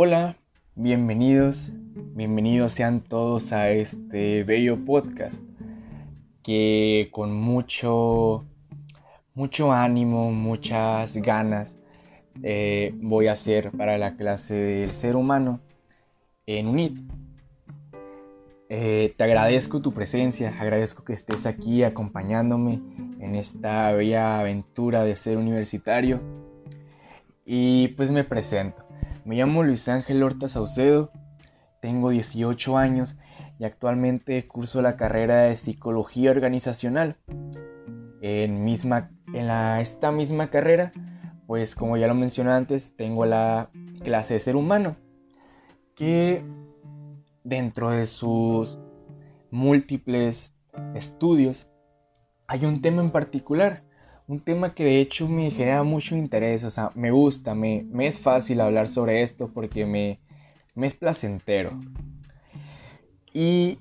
Hola, bienvenidos, bienvenidos sean todos a este bello podcast que con mucho, mucho ánimo, muchas ganas eh, voy a hacer para la clase del ser humano en UNIT. Eh, te agradezco tu presencia, agradezco que estés aquí acompañándome en esta bella aventura de ser universitario. Y pues me presento. Me llamo Luis Ángel Horta Saucedo, tengo 18 años y actualmente curso la carrera de Psicología Organizacional. En, esta misma carrera, pues como ya lo mencioné antes, tengo la clase de ser humano, que dentro de sus múltiples estudios hay un tema en particular, un tema que de hecho me genera mucho interés, o sea, me gusta, me, me es fácil hablar sobre esto porque me, me es placentero. Y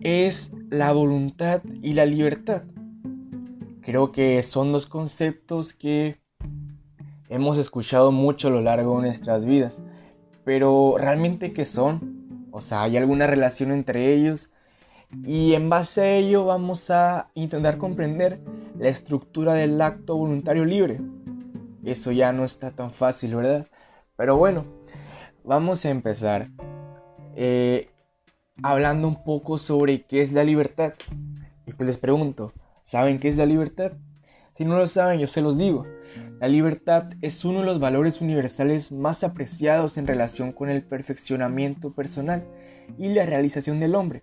es la voluntad y la libertad. Creo que son dos conceptos que hemos escuchado mucho a lo largo de nuestras vidas, pero realmente qué son? O sea, ¿hay alguna relación entre ellos? Y en base a ello vamos a intentar comprender la estructura del acto voluntario libre. Eso ya no está tan fácil, ¿verdad? Pero bueno, vamos a empezar eh, hablando un poco sobre qué es la libertad. Y pues les pregunto, ¿saben qué es la libertad? Si no lo saben, yo se los digo. La libertad es uno de los valores universales más apreciados en relación con el perfeccionamiento personal y la realización del hombre.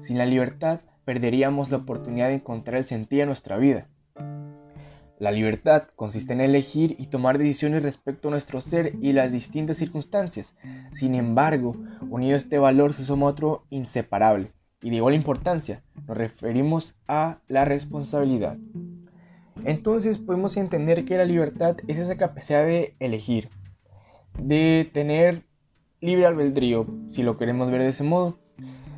Sin la libertad perderíamos la oportunidad de encontrar el sentido de nuestra vida. La libertad consiste en elegir y tomar decisiones respecto a nuestro ser y las distintas circunstancias. Sin embargo, unido a este valor se suma otro inseparable y de igual importancia. Nos referimos a la responsabilidad. Entonces podemos entender que la libertad es esa capacidad de elegir, de tener libre albedrío, si lo queremos ver de ese modo.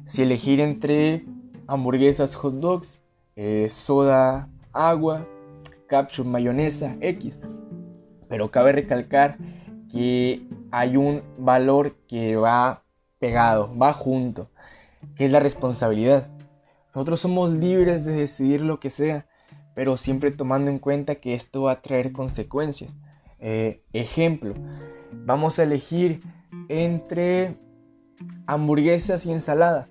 Si elegir entre hamburguesas, hot dogs, eh, soda, agua, capture, mayonesa, X. Pero cabe recalcar que hay un valor que va pegado, va junto, que es la responsabilidad. Nosotros somos libres de decidir lo que sea, pero siempre tomando en cuenta que esto va a traer consecuencias. Eh, ejemplo, vamos a elegir entre hamburguesas y ensalada.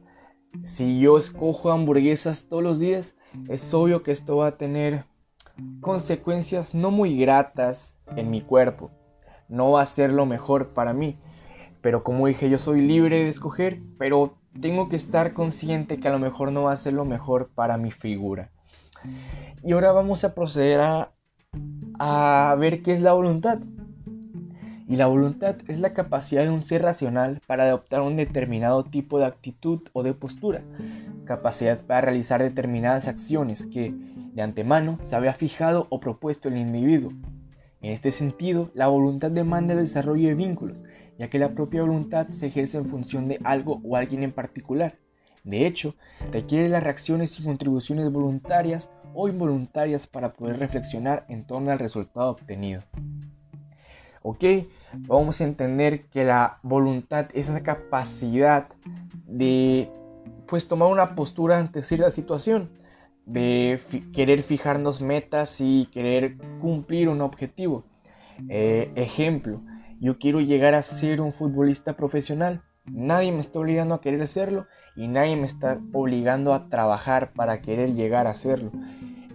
Si yo escojo hamburguesas todos los días, es obvio que esto va a tener consecuencias no muy gratas en mi cuerpo. No va a ser lo mejor para mí. Pero como dije, yo soy libre de escoger, pero tengo que estar consciente que a lo mejor no va a ser lo mejor para mi figura. Y ahora vamos a proceder a, a ver qué es la voluntad. Y la voluntad es la capacidad de un ser racional para adoptar un determinado tipo de actitud o de postura, capacidad para realizar determinadas acciones que de antemano se había fijado o propuesto el individuo. En este sentido, la voluntad demanda el desarrollo de vínculos, ya que la propia voluntad se ejerce en función de algo o alguien en particular. De hecho, requiere las reacciones y contribuciones voluntarias o involuntarias para poder reflexionar en torno al resultado obtenido. ¿Ok? Vamos a entender que la voluntad es esa capacidad de pues tomar una postura ante cierta situación, de querer fijarnos metas y querer cumplir un objetivo. Eh, ejemplo, yo quiero llegar a ser un futbolista profesional. Nadie me está obligando a querer hacerlo y nadie me está obligando a trabajar para querer llegar a hacerlo.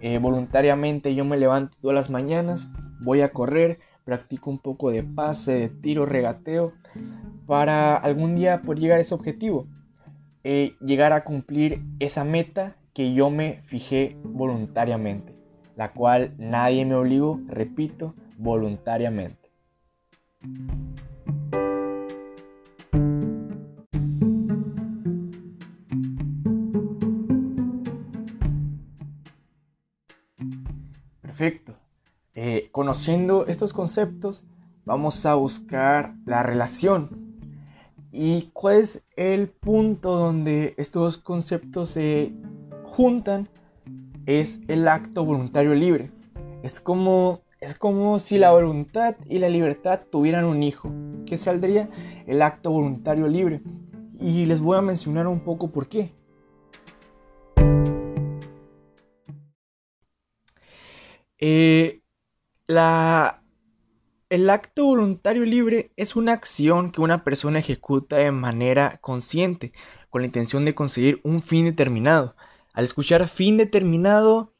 Eh, voluntariamente yo me levanto todas las mañanas, voy a correr, practico un poco de pase, de tiro, regateo, para algún día poder llegar a ese objetivo, eh, llegar a cumplir esa meta que yo me fijé voluntariamente, la cual nadie me obligó, repito, voluntariamente. Conociendo estos conceptos, vamos a buscar la relación. ¿Y cuál es el punto donde estos conceptos se juntan? Es el acto voluntario libre. Es como, es como si la voluntad y la libertad tuvieran un hijo. ¿Qué saldría? el acto voluntario libre. Y les voy a mencionar un poco por qué. Eh, la, el acto voluntario libre es una acción que una persona ejecuta de manera consciente, con la intención de conseguir un fin determinado. Al escuchar fin determinado,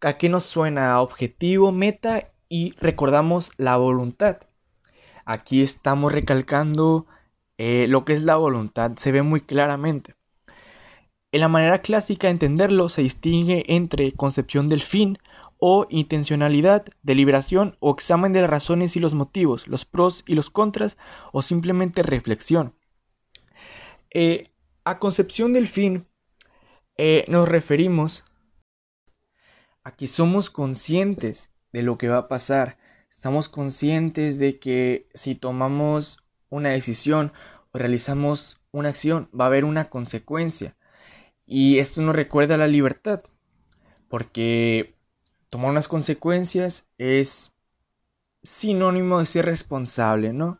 ¿a qué nos suena? Objetivo, meta y recordamos la voluntad. Aquí estamos recalcando eh, lo que es la voluntad, se ve muy claramente. En la manera clásica de entenderlo se distingue entre concepción del fin o intencionalidad, deliberación o examen de las razones y los motivos, los pros y los contras o simplemente reflexión. Eh, a concepción del fin eh, nos referimos a que somos conscientes de lo que va a pasar, estamos conscientes de que si tomamos una decisión o realizamos una acción va a haber una consecuencia y esto nos recuerda la libertad porque tomar unas consecuencias es sinónimo de ser responsable, ¿no?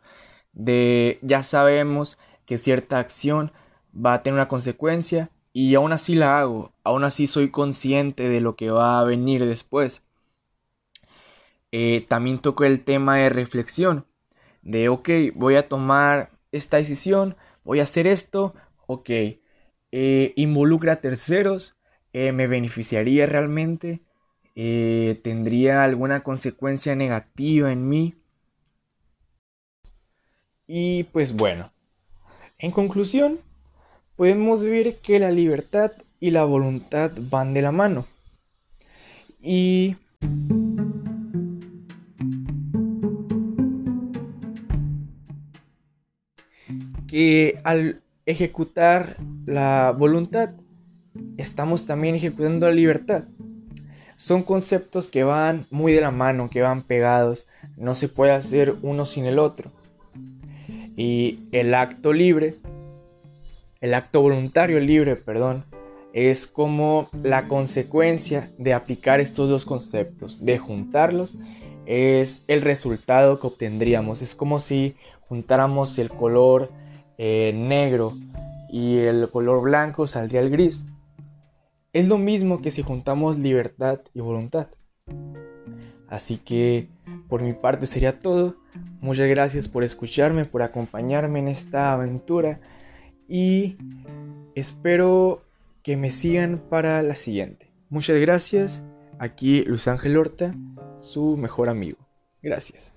De ya sabemos que cierta acción va a tener una consecuencia y aún así la hago, aún así soy consciente de lo que va a venir después. Eh, también toco el tema de reflexión, de ok, voy a tomar esta decisión, voy a hacer esto, ok, eh, involucra a terceros, eh, me beneficiaría realmente, eh, tendría alguna consecuencia negativa en mí. Y pues bueno, en conclusión, podemos ver que la libertad y la voluntad van de la mano. Y... que al ejecutar la voluntad, estamos también ejecutando la libertad son conceptos que van muy de la mano, que van pegados, no se puede hacer uno sin el otro. Y el acto libre, el acto voluntario libre, perdón, es como la consecuencia de aplicar estos dos conceptos, de juntarlos, es el resultado que obtendríamos. Es como si juntáramos el color eh, negro y el color blanco saldría el gris. Es lo mismo que si juntamos libertad y voluntad. Así que por mi parte sería todo. Muchas gracias por escucharme, por acompañarme en esta aventura y espero que me sigan para la siguiente. Muchas gracias. Aquí Luis Ángel Horta, su mejor amigo. Gracias.